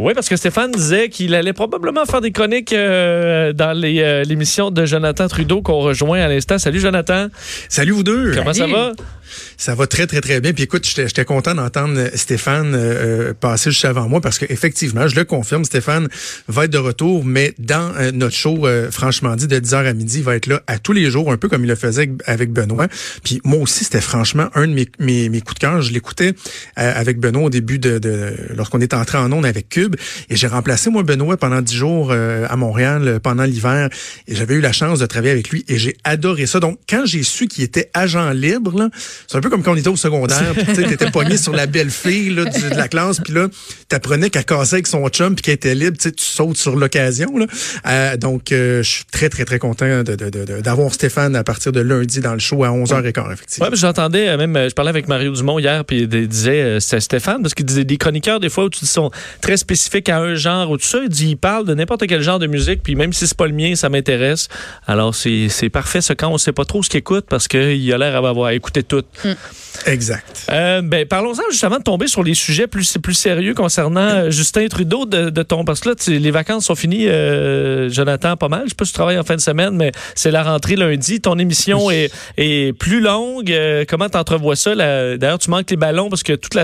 Oui, parce que Stéphane disait qu'il allait probablement faire des chroniques euh, dans les, l'émission de Jonathan Trudeau qu'on rejoint à l'instant. Salut Jonathan. Salut vous deux. Comment ça va? Ça va très, très, très bien. Puis écoute, j'étais content d'entendre euh, Stéphane euh, euh, passer juste avant moi parce qu'effectivement, je le confirme, Stéphane va être de retour, mais dans notre show, franchement dit, de 10h à midi, il va être là à tous les jours, un peu comme il le faisait avec, Benoît. Puis moi aussi, c'était franchement un de mes, mes, mes coups de cœur. Je l'écoutais avec Benoît au début de, de lorsqu'on est entré en onde avec Cube. Et j'ai remplacé, moi, Benoît, pendant 10 jours à Montréal, pendant l'hiver. Et j'avais eu la chance de travailler avec lui et j'ai adoré ça. Donc, quand j'ai su qu'il était agent libre, c'est un peu comme quand on était au secondaire, tu étais pogné sur la belle fille de la classe, puis là, t'apprenais qu'elle cassait avec son chum, puis qu'elle était libre, tu sautes sur l'occasion. Euh, donc, euh, je suis très, très, très content d'avoir Stéphane à partir de lundi dans le show à 11h15, effectivement. Ouais, j'entendais euh, même, je parlais avec Mario Dumont hier, puis il disait, c'est Stéphane, parce qu'il disait des chroniqueurs, des fois, où tu sont très spécifiques à un genre ou tout ça, il dit, il parle de n'importe quel genre de musique, puis même si c'est pas le mien, ça m'intéresse. Alors, c'est parfait, ce quand on sait pas trop ce qu'il écoute, parce qu'il a l'air d'avoir écouté tout. Mm. Exact. Euh, ben, parlons-en justement de tomber sur les sujets plus, plus sérieux concernant euh, Justin Trudeau de, de, ton. Parce que là, les vacances sont finies, euh, Jonathan, pas mal. Je sais pas si tu travailles en fin de semaine, mais c'est la rentrée lundi. Ton émission est, est, plus longue. Euh, comment tu entrevois ça? D'ailleurs, tu manques les ballons parce que tous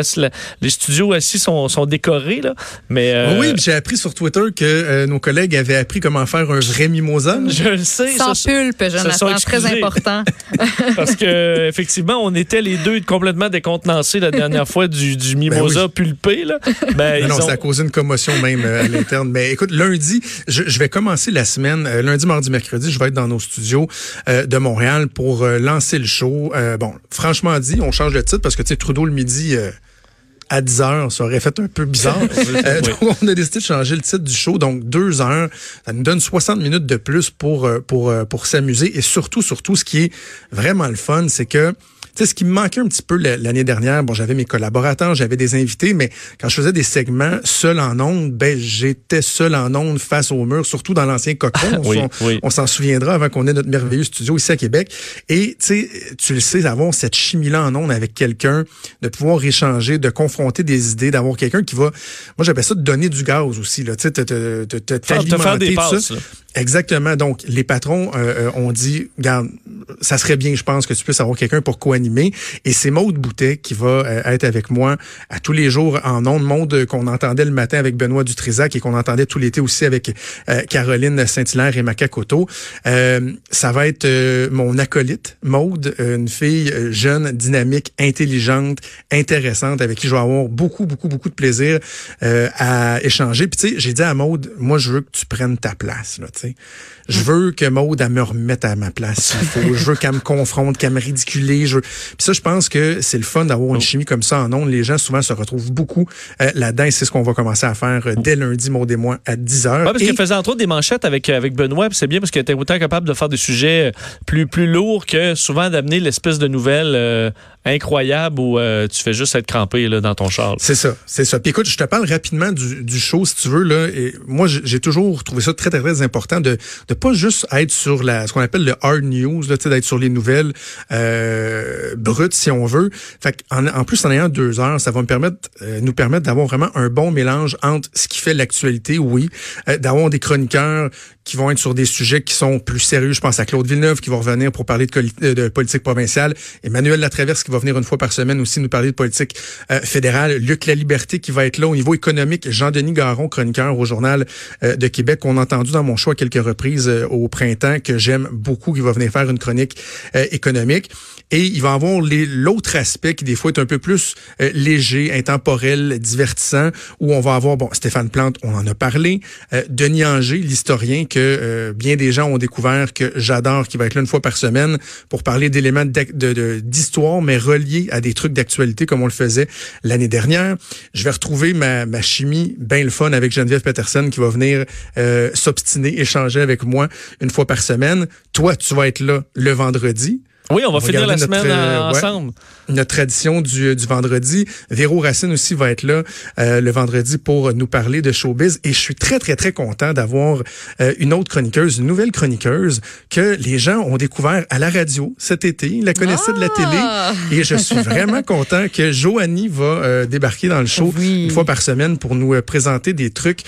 les studios assis sont, sont décorés. Là. Mais, Oui, j'ai appris sur Twitter que nos collègues avaient appris comment faire un vrai mimosa. Je le sais. Sans pulpe, Jonathan, très important. parce que effectivement, on était les deux complètement décontenancé la dernière fois du, du mimosa ben pulpé. Là. Ben, non, ça a causé une commotion même euh, à l'interne. Mais écoute, lundi, je, vais commencer la semaine, euh, lundi, mardi, mercredi, je vais être dans nos studios euh, de Montréal pour lancer le show. bon, franchement dit, on change le titre parce que tu sais, Trudeau le midi à 10 heures, ça aurait fait un peu bizarre. donc, on a décidé de changer le titre du show. Donc, deux heures, ça nous donne 60 minutes de plus pour, pour, pour s'amuser. Et surtout, surtout, ce qui est vraiment le fun, c'est que sais, ce qui me manquait un petit peu l'année dernière, bon, j'avais mes collaborateurs, j'avais des invités, mais quand je faisais des segments seul en ondes, ben, j'étais seul en ondes face au mur, surtout dans l'ancien cocon. on, s'en souviendra avant qu'on ait notre merveilleux studio ici à Québec. Et, tu sais, tu le sais, avoir cette chimie-là en ondes avec quelqu'un, de pouvoir échanger, de confronter des idées, d'avoir quelqu'un qui va, moi, j'appelle ça de donner du gaz aussi, là, tu sais, te, te, te, te, faire des passes, Exactement. Donc, les patrons euh, euh, ont dit, regarde, ça serait bien, je pense, que tu puisses avoir quelqu'un pour co-animer. Et c'est Maude Boutet qui va euh, être avec moi à tous les jours en ondes. Maude qu'on entendait le matin avec Benoît Dutrisac et qu'on entendait tout l'été aussi avec Caroline Saint-Hilaire et Macacoto. ça va être mon acolyte, Maude, une fille jeune, dynamique, intelligente, intéressante, avec qui je vais avoir beaucoup, beaucoup, beaucoup de plaisir à échanger. Puis tu sais, j'ai dit à Maude, moi, je veux que tu prennes ta place, là, je veux que Maude, elle me remette à ma place. faut. je veux qu'elle me confronte, qu'elle me ridicule. Je... Puis ça, je pense que c'est le fun d'avoir une oh. chimie comme ça en ondes. Les gens, souvent, se retrouvent beaucoup euh, là-dedans. Et c'est ce qu'on va commencer à faire euh, dès lundi, Maude et moi, à 10 h. Ouais, parce qu'elle faisait entre autres des manchettes avec, avec Benoît. c'est bien parce qu'elle était autant capable de faire des sujets euh, plus, plus lourds que souvent d'amener l'espèce de nouvelles incroyable où tu fais juste être crampé là, dans ton char. C'est ça, c'est ça. Puis écoute, je te parle rapidement du, du show, si tu veux. Là, et moi, j'ai toujours trouvé ça très, très, très important de de pas juste être sur la ce qu'on appelle le hard news, d'être sur les nouvelles euh, brutes, si on veut. En, plus, en ayant deux heures, ça va me permettre, euh, nous permettre d'avoir vraiment un bon mélange entre ce qui fait l'actualité, oui, euh, d'avoir des chroniqueurs qui vont être sur des sujets qui sont plus sérieux. Je pense à Claude Villeneuve qui va revenir pour parler de, euh, politique provinciale. Emmanuel Latraverse qui va venir une fois par semaine aussi nous parler de politique euh, fédérale. Luc La Liberté qui va être là au niveau économique. Jean-Denis Garon, chroniqueur au Journal euh, de Québec, qu'on a entendu dans mon choix quelques reprises au printemps, que j'aime beaucoup, qui va venir faire une chronique économique. Et il va avoir l'autre aspect qui des fois est un peu plus léger, intemporel, divertissant, où on va avoir, bon, Stéphane Plante, on en a parlé, Denis Anger, l'historien, que euh, bien des gens ont découvert que j'adore, qui va être là une fois par semaine pour parler d'éléments d'histoire, mais reliés à des trucs d'actualité comme on le faisait l'année dernière. Je vais retrouver ma, ma chimie bien le fun avec Geneviève Peterson qui va venir euh, s'obstiner, échanger avec moi une fois par semaine. Toi, tu vas être là le vendredi. Oui, on va, finir la semaine ensemble notre tradition du, du vendredi. Véro Racine aussi va être là euh, le vendredi pour nous parler de showbiz. Et je suis très, très, très content d'avoir euh, une autre chroniqueuse, une nouvelle chroniqueuse que les gens ont découvert à la radio cet été. Ils la connaissaient de la télé. Ah! Et je suis vraiment content que Joanie va euh, débarquer dans le show une fois par semaine pour nous présenter des trucs.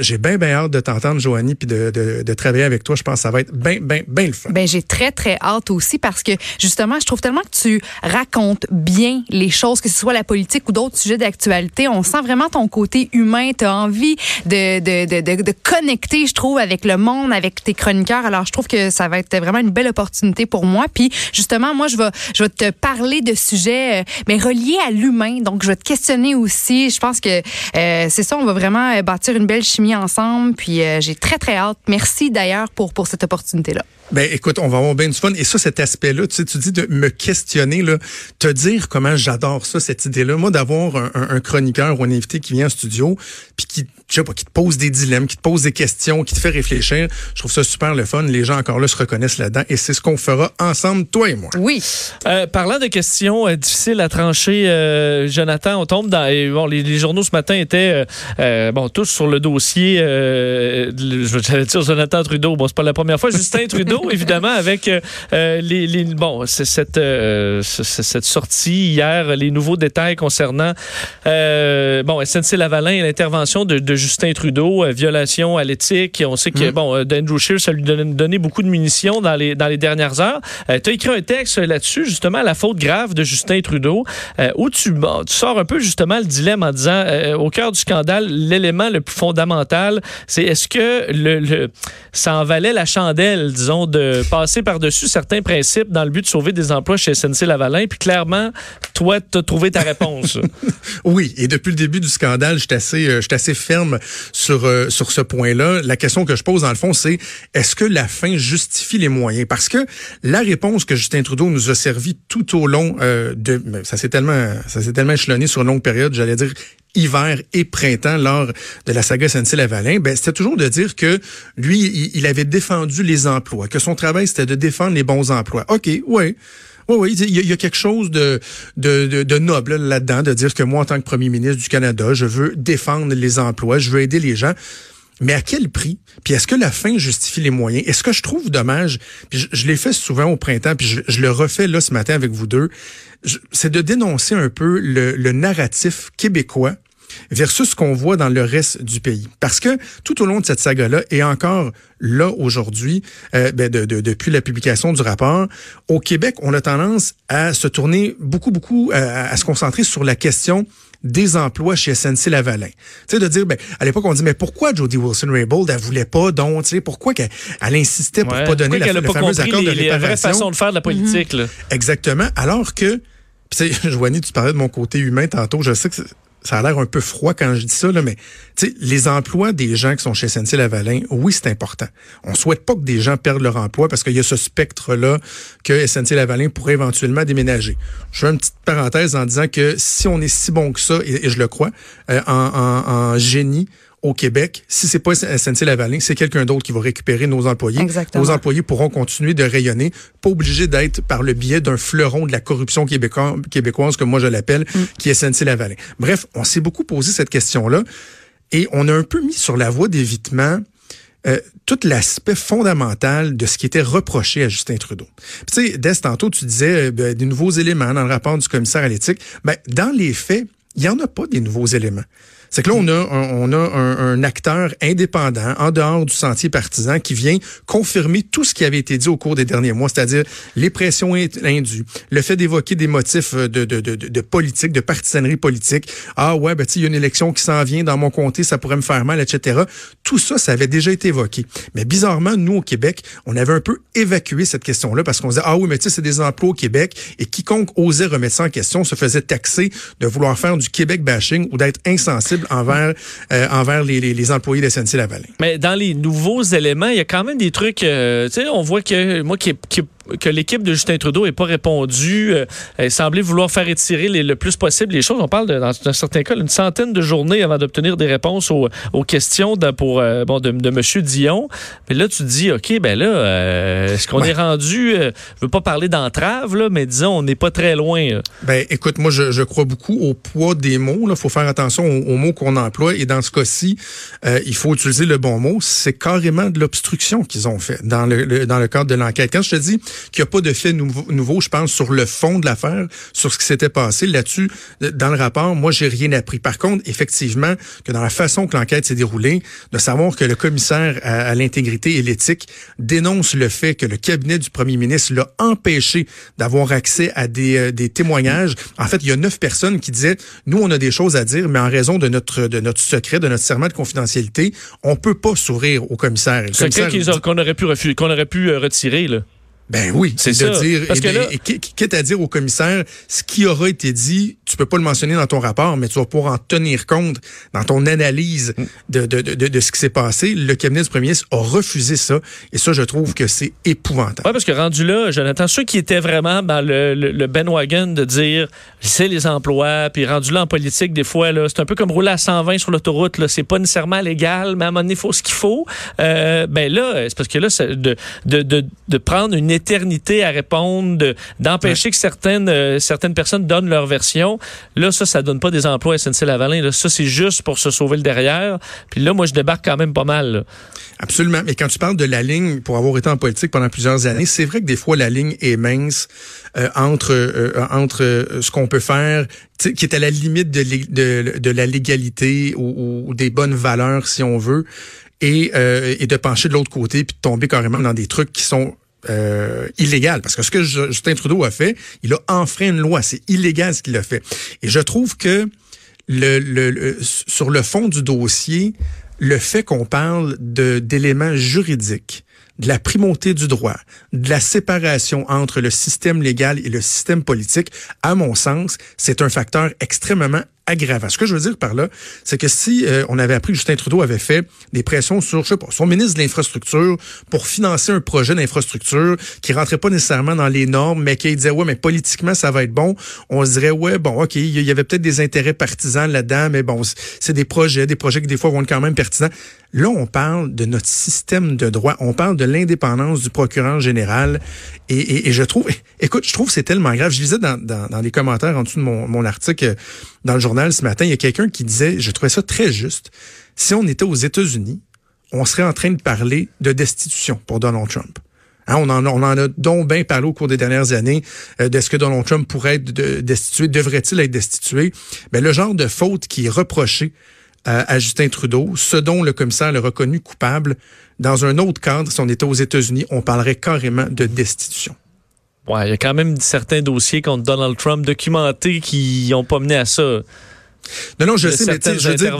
J'ai bien, bien hâte de t'entendre, Joanie, puis de, de, de, travailler avec toi. Je pense que ça va être bien, bien, bien le fun. Ben, j'ai très, très hâte aussi parce que justement, je trouve tellement que tu racontes bien les choses, que ce soit la politique ou d'autres sujets d'actualité. On sent vraiment ton côté humain. Tu as envie de, de, de, de, connecter, je trouve, avec le monde, avec tes chroniqueurs. Alors, je trouve que ça va être vraiment une belle opportunité pour moi. Puis, justement, moi, je vais, je vais te parler de sujets, euh, mais reliés à l'humain. Donc, je vais te questionner aussi. Je pense que euh, c'est ça, on va vraiment euh, bâtir une belle chimie ensemble. Puis, j'ai très, très hâte. Merci d'ailleurs pour, pour cette opportunité-là. Ben, écoute, on va avoir bien du fun. Et ça, cet aspect-là, tu sais, tu dis de me questionner, là, te dire comment j'adore ça, cette idée-là. Moi, d'avoir un, un, chroniqueur ou un invité qui vient en studio, puis qui, je sais pas, qui te pose des dilemmes, qui te pose des questions, qui te fait réfléchir. Je trouve ça super le fun. Les gens encore là se reconnaissent là-dedans. Et c'est ce qu'on fera ensemble, toi et moi. Oui. Euh, parlant de questions euh, difficiles à trancher, euh, Jonathan, on tombe dans... bon, les, journaux ce matin étaient, euh, bon, tous sur le dossier, j'allais dire Jonathan Trudeau. Bon, c'est pas la première fois. Justin Trudeau évidemment, avec euh, euh, les, les, bon, cette, euh, cette sortie hier, les nouveaux détails concernant bon, SNC-Lavalin et l'intervention de, de, Justin Trudeau, violation à l'éthique. On sait que, mm. bon, d'Andrew Scheer, ça lui donnait, donné beaucoup de munitions dans les, dans les dernières heures. tu as écrit un texte là-dessus, justement, la faute grave de Justin Trudeau, où tu, tu sors un peu, justement, le dilemme en disant, au cœur du scandale, l'élément le plus fondamental, c'est est-ce que le, le, ça en valait la chandelle, disons, de passer par-dessus certains principes dans le but de sauver des emplois chez SNC-Lavalin. Puis clairement, tu ta réponse. oui, et depuis le début du scandale, je suis assez, euh, assez ferme sur, euh, sur ce point-là. La question que je pose, dans le fond, c'est est-ce que la fin justifie les moyens? Parce que la réponse que Justin Trudeau nous a servi tout au long euh, de... Ça s'est tellement, ça tellement échelonné sur une longue période, j'allais dire hiver et printemps lors de la saga SNC-Lavalin, ben, c'était toujours de dire que lui, il, avait défendu les emplois, que son travail, c'était de défendre les bons emplois. OK, ouais. Oui, oui, il y, a, quelque chose de, de, de, noble là-dedans, de dire que moi, en tant que premier ministre du Canada, je veux défendre les emplois, je veux aider les gens. Mais à quel prix? Puis est-ce que la fin justifie les moyens? Est-ce que je trouve dommage, puis je, l'ai fait souvent au printemps, puis je, je, le refais là ce matin avec vous deux, c'est de dénoncer un peu le, le narratif québécois versus ce qu'on voit dans le reste du pays. Parce que tout au long de cette saga-là, et encore là aujourd'hui, euh, ben de, de, depuis la publication du rapport, au Québec, on a tendance à se tourner beaucoup, beaucoup, euh, à, se concentrer sur la question des emplois chez SNC-Lavalin. Tu sais, de dire, ben, à l'époque, on dit, mais pourquoi Jody Wilson-Raybould, elle voulait pas, donc, tu sais, pourquoi qu'elle elle insistait pour pas donner la, le fameux accord de réparation? Les vraies façons de faire de la politique, là. Exactement. Alors que, tu sais, Joanie, tu parlais de mon côté humain tantôt, je sais que ça a l'air un peu froid quand je dis ça, là, mais les emplois des gens qui sont chez SNC-Lavalin, oui, c'est important. On souhaite pas que des gens perdent leur emploi parce qu'il y a ce spectre-là que SNC-Lavalin pourrait éventuellement déménager. Je fais une petite parenthèse en disant que si on est si bon que ça, et, je le crois, euh, en génie, au Québec, si c'est pas SNC-Lavalin, c'est quelqu'un d'autre qui va récupérer nos employés. Exactement. Nos employés pourront continuer de rayonner, pas obligés d'être par le biais d'un fleuron de la corruption québécoise, québécoise comme moi je l'appelle, mm. qui est SNC-Lavalin. Bref, on s'est beaucoup posé cette question-là et on a un peu mis sur la voie d'évitement euh, tout l'aspect fondamental de ce qui était reproché à Justin Trudeau. Tu sais, Des, tantôt, tu disais euh, ben, des nouveaux éléments dans le rapport du commissaire à l'éthique. Ben, dans les faits, il n'y en a pas des nouveaux éléments. C'est que là, on a, un, on a un, acteur indépendant, en dehors du sentier partisan, qui vient confirmer tout ce qui avait été dit au cours des derniers mois, c'est-à-dire les pressions indues, le fait d'évoquer des motifs de, de, de, de, politique, de partisanerie politique. Ah ouais, ben il y a une élection qui s'en vient dans mon comté, ça pourrait me faire mal, etc. Tout ça, ça avait déjà été évoqué. Mais bizarrement, nous, au Québec, on avait un peu évacué cette question-là parce qu'on disait, ah oui, mais tu sais, c'est des emplois au Québec et quiconque osait remettre ça en question se faisait taxer de vouloir faire du Québec bashing ou d'être insensible envers, euh, envers les, les, employés de SNC-Lavalin. Mais dans les nouveaux éléments, il y a quand même des trucs, euh, tu sais, on voit que moi qui, qui que l'équipe de Justin Trudeau n'ait pas répondu. Euh, elle semblait vouloir faire étirer le plus possible les choses. On parle, de, dans, un certain cas, une centaine de journées avant d'obtenir des réponses aux, questions de, pour, euh, bon, de, de M. Dion. Mais là, tu te dis, OK, ben là, euh, est-ce qu'on est rendu, je veux pas parler d'entrave, là, mais disons, on n'est pas très loin. Ben, écoute, moi, je, crois beaucoup au poids des mots. Il faut faire attention aux, mots qu'on emploie. Et dans ce cas-ci, il faut utiliser le bon mot. C'est carrément de l'obstruction qu'ils ont fait dans le, dans le cadre de l'enquête. Quand je te dis qu'il n'y a pas de fait nouveau, je pense, sur le fond de l'affaire, sur ce qui s'était passé là-dessus, dans le rapport, moi, j'ai rien appris. Par contre, effectivement, que dans la façon que l'enquête s'est déroulée, de savoir que le commissaire à, l'intégrité et l'éthique dénonce le fait que le cabinet du premier ministre l'a empêché d'avoir accès à des, euh, des témoignages. En fait, il y a neuf personnes qui disaient, nous, on a des choses à dire, mais en raison de notre, de notre secret, de notre serment de confidentialité, on peut pas sourire au commissaire. Secret qu'on aurait pu refuser, qu'on aurait pu euh, retirer, là. Ben oui, c'est de dire, Parce que là, quitte à dire au commissaire, ce qui aura été dit, tu peux pas le mentionner dans ton rapport, mais tu vas pouvoir en tenir compte dans ton analyse mm. de, de, de, de ce qui s'est passé. Le cabinet du premier ministre a refusé ça, et ça, je trouve que c'est épouvantable. Oui, parce que rendu là, Jonathan, ceux qui étaient vraiment dans le, le, le bandwagon de dire, c'est les emplois, puis rendu là en politique, des fois, là, c'est un peu comme rouler à 120 sur l'autoroute, là, c'est pas nécessairement légal, mais à un moment donné, il faut ce qu'il faut. Euh, ben là, c'est parce que là, de, de, de, de prendre une éternité à répondre, d'empêcher que certaines, euh, certaines personnes donnent leur version. Là, ça, ça donne pas des emplois à SNC-Lavalin. Là, ça, c'est juste pour se sauver le derrière. Puis là, moi, je débarque quand même pas mal. Absolument. Mais quand tu parles de la ligne, pour avoir été en politique pendant plusieurs années, c'est vrai que des fois, la ligne est mince euh, entre, euh, entre ce qu'on peut faire, qui est à la limite de, la légalité ou, ou, des bonnes valeurs, si on veut, et, et de pencher de l'autre côté puis de tomber carrément dans des trucs qui sont euh, illégal. Parce que ce que Justin Trudeau a fait, il a enfreint une loi. C'est illégal ce qu'il a fait. Et je trouve que le, le, sur le fond du dossier, le fait qu'on parle d'éléments juridiques, de la primauté du droit, de la séparation entre le système légal et le système politique, à mon sens, c'est un facteur extrêmement aggravant. Ce que je veux dire par là, c'est que si euh, on avait appris que Justin Trudeau avait fait des pressions sur, je sais pas, son ministre de l'Infrastructure pour financer un projet d'infrastructure qui rentrait pas nécessairement dans les normes, mais qui disait, ouais, mais politiquement, ça va être bon, on se dirait, ouais, bon, OK, il y avait peut-être des intérêts partisans là-dedans, mais bon, c'est des projets, des projets qui des fois vont être quand même pertinents. Là, on parle de notre système de droit, on parle de l'indépendance du procureur général, et, et, je trouve, écoute, je trouve que c'est tellement grave. Je lisais dans, dans, dans les commentaires en dessous de mon, mon article dans le journal ce matin, il y a quelqu'un qui disait, je trouvais ça très juste, si on était aux États-Unis, on serait en train de parler de destitution pour Donald Trump. Hein, on, en, on en a donc bien parlé au cours des dernières années euh, de ce que Donald Trump pourrait être destitué, devrait-il être destitué. Mais le genre de faute qui est reproché euh, à Justin Trudeau, ce dont le commissaire l'a reconnu coupable, dans un autre cadre, si on était aux États-Unis, on parlerait carrément de destitution. Ouais, il y a quand même certains dossiers contre Donald Trump documentés qui n'ont pas mené à ça. Non, non, je sais, mais tu sais, je veux dire,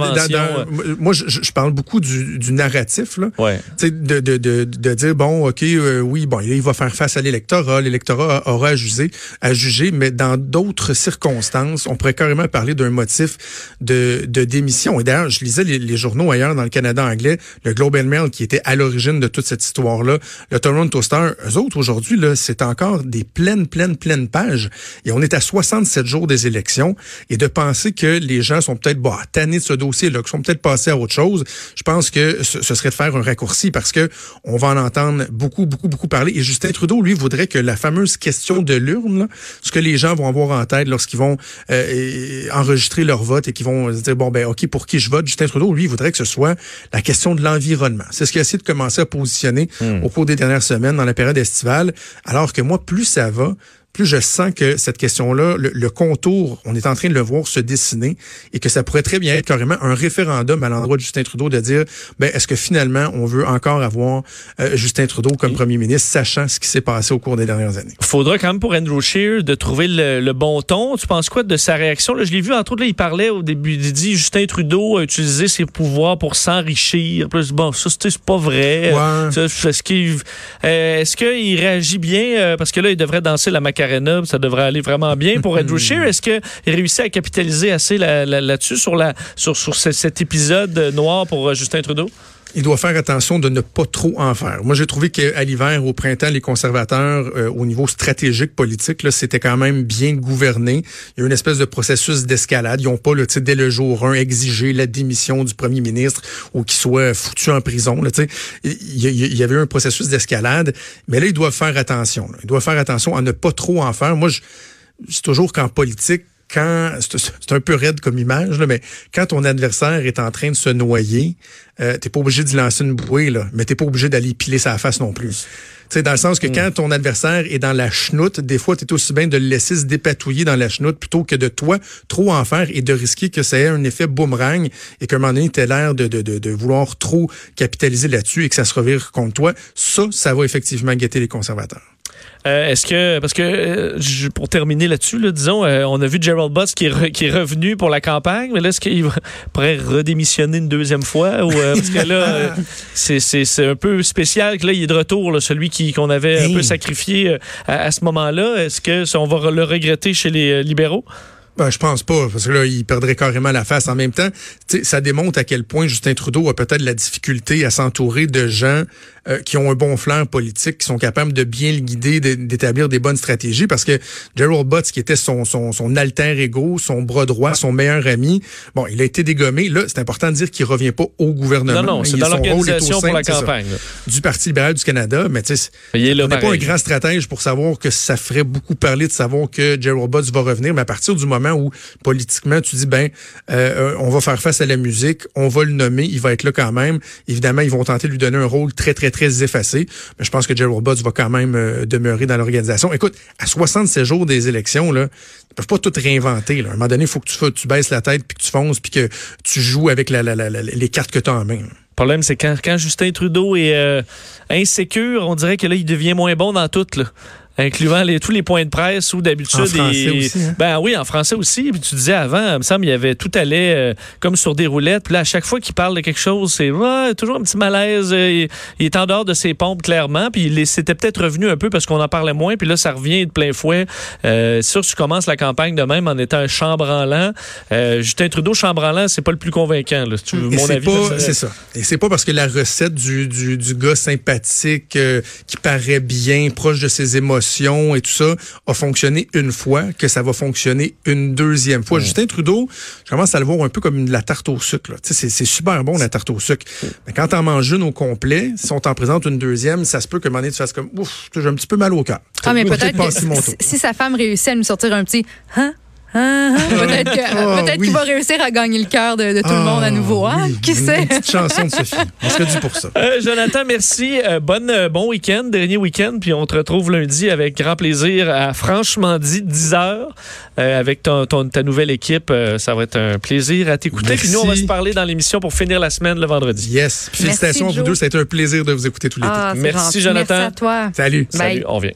moi, je, parle beaucoup du, du narratif, là. Ouais. Tu sais, de, de, de, de, dire, bon, OK, euh, oui, bon, il va faire face à l'électorat, l'électorat aura à juger, à juger, mais dans d'autres circonstances, on pourrait carrément parler d'un motif de, de démission. Et d'ailleurs, je lisais les, journaux ailleurs dans le Canada anglais, le Globe and Mail, qui était à l'origine de toute cette histoire-là, le Toronto Star, eux autres, aujourd'hui, là, c'est encore des pleines, pleines, pleines pages. Et on est à 67 jours des élections. Et de penser que les gens sont peut-être bah, tannés de ce dossier-là, qui sont peut-être passés à autre chose, je pense que ce, serait de faire un raccourci parce que on va en entendre beaucoup, beaucoup, beaucoup parler. Et Justin Trudeau, lui, voudrait que la fameuse question de l'urne, ce que les gens vont avoir en tête lorsqu'ils vont euh, enregistrer leur vote et qu'ils vont se dire, bon, ben, OK, pour qui je vote? Justin Trudeau, lui, voudrait que ce soit la question de l'environnement. C'est ce qu'il a essayé de commencer à positionner hmm. au cours des dernières semaines dans la période estivale. Alors que moi, plus ça va, plus je sens que cette question-là, le, contour, on est en train de le voir se dessiner et que ça pourrait très bien être carrément un référendum à l'endroit de Justin Trudeau de dire, ben, est-ce que finalement on veut encore avoir euh, Justin Trudeau comme premier ministre, sachant ce qui s'est passé au cours des dernières années? Faudra quand même pour Andrew Scheer de trouver le, bon ton. Tu penses quoi de sa réaction? Là, je l'ai vu, entre autres, là, il parlait au début, il dit Justin Trudeau a utilisé ses pouvoirs pour s'enrichir. Bon, ça, c'est pas vrai. Est-ce qu'il euh, est qu'il réagit bien? Euh, parce que là, il devrait danser la macarena ça devrait aller vraiment bien pour Andrew Scheer. Est-ce qu'il réussit à capitaliser assez là-dessus, sur, la, sur, sur cet épisode noir pour euh, Justin Trudeau? Il doit faire attention de ne pas trop en faire. Moi, j'ai trouvé qu'à l'hiver, au printemps, les conservateurs, euh, au niveau stratégique politique, c'était quand même bien gouverné. Il y a une espèce de processus d'escalade. Ils n'ont pas, le dès le jour 1, exigé la démission du premier ministre ou qu'il soit foutu en prison. Là, il, il y avait eu un processus d'escalade, mais là, ils doivent faire attention. Là. Ils doivent faire attention à ne pas trop en faire. Moi, c'est toujours qu'en politique, quand c'est un peu raide comme image, là, mais quand ton adversaire est en train de se noyer, euh, t'es pas obligé de lancer une bouée, là, mais t'es pas obligé d'aller piler sa face non plus. sais, dans le sens que mm. quand ton adversaire est dans la chenoute, des fois, tu es aussi bien de le laisser se dépatouiller dans la chenoute plutôt que de toi trop en faire et de risquer que ça ait un effet boomerang et qu'à un moment donné, tu l'air de, de, de, de, vouloir trop capitaliser là-dessus et que ça se revire contre toi. Ça, ça va effectivement guetter les conservateurs. Euh, est-ce que, parce que euh, pour terminer là-dessus, disons, euh, on a vu Gerald Butts qui est, qui est revenu pour la campagne, mais là, est-ce qu'il pourrait redémissionner une deuxième fois? Ou, parce que là, c'est un peu spécial que là, il est de retour, celui qu'on avait un peu sacrifié à, à ce moment-là. Est-ce que on va le regretter chez les libéraux? Ben, je pense pas, parce que là, il perdrait carrément la face. En même temps, ça démontre à quel point Justin Trudeau a peut-être la difficulté à s'entourer de gens euh, qui ont un bon flanc politique, qui sont capables de bien le guider, d'établir des bonnes stratégies. Parce que Gerald Butts, qui était son, son, son alter ego, son bras droit, son meilleur ami, bon, il a été dégommé. Là, c'est important de dire qu'il revient pas au gouvernement. Non, non, c'est dans l'organisation pour la campagne. du Parti libéral du Canada, mais tu sais, il n'est pas un grand stratège pour savoir que ça ferait beaucoup parler de savoir que Gerald Butts va revenir, mais à partir du moment où politiquement tu dis ben euh, on va faire face à la musique, on va le nommer, il va être là quand même. Évidemment, ils vont tenter de lui donner un rôle très très très effacé, mais je pense que Gerald Butts va quand même euh, demeurer dans l'organisation. Écoute, à 67 jours des élections là, ils peuvent pas tout réinventer. À un moment donné, il faut que tu, baisses la tête puis que tu fonces puis que tu joues avec les cartes que tu as en main. Le problème, c'est quand, quand Justin Trudeau est euh, insécure, on dirait que là, il devient moins bon dans tout. Incluant les, tous les points de presse où d'habitude. En français aussi. Hein? Ben oui, en français aussi. Puis tu disais avant, il me semble, il y avait tout allait euh, comme sur des roulettes. Puis là, à chaque fois qu'il parle de quelque chose, c'est toujours un petit malaise. Euh, il, est en dehors de ses pompes, clairement. Puis c'était peut-être revenu un peu parce qu'on en parlait moins. Puis là, ça revient de plein fouet. Euh, sûr, tu commences la campagne de même en étant un chambranlant. Euh, Justin Trudeau, chambranlant, c'est pas le plus convaincant. Là, tu, mon avis. C'est ça. Et c'est pas parce que la recette du, du, du gars sympathique qui paraît bien, proche de ses émotions, et tout ça a fonctionné une fois, que ça va fonctionner une deuxième fois. Justin Trudeau, je commence à le voir un peu comme la tarte au sucre. C'est, c'est super bon, la tarte au sucre. Mais quand t'en manges une au complet, si on t'en présente une deuxième, ça se peut que un moment donné, tu fasses comme, ouf, j'ai un petit peu mal au cœur. Ah, mais peut-être que si, sa femme réussit à nous sortir un petit, hein? Ah, ah. peut-être ah, qu'il va réussir à gagner le cœur de, tout le monde à nouveau. Hein? Qui sait? Une petite chanson de Sophie. On serait dû pour ça. Euh, Jonathan, merci. Euh, bonne, euh, bon week-end, dernier week-end. Puis on te retrouve lundi avec grand plaisir à Franchement dit 10 heures avec ton, ta nouvelle équipe. ça va être un plaisir à t'écouter. Puis nous, on va se parler dans l'émission pour finir la semaine le vendredi. Yes. félicitations à vous deux. Ça a été un plaisir de vous écouter tous les deux. Merci, Jonathan. Merci à toi. Salut. Salut. On vient.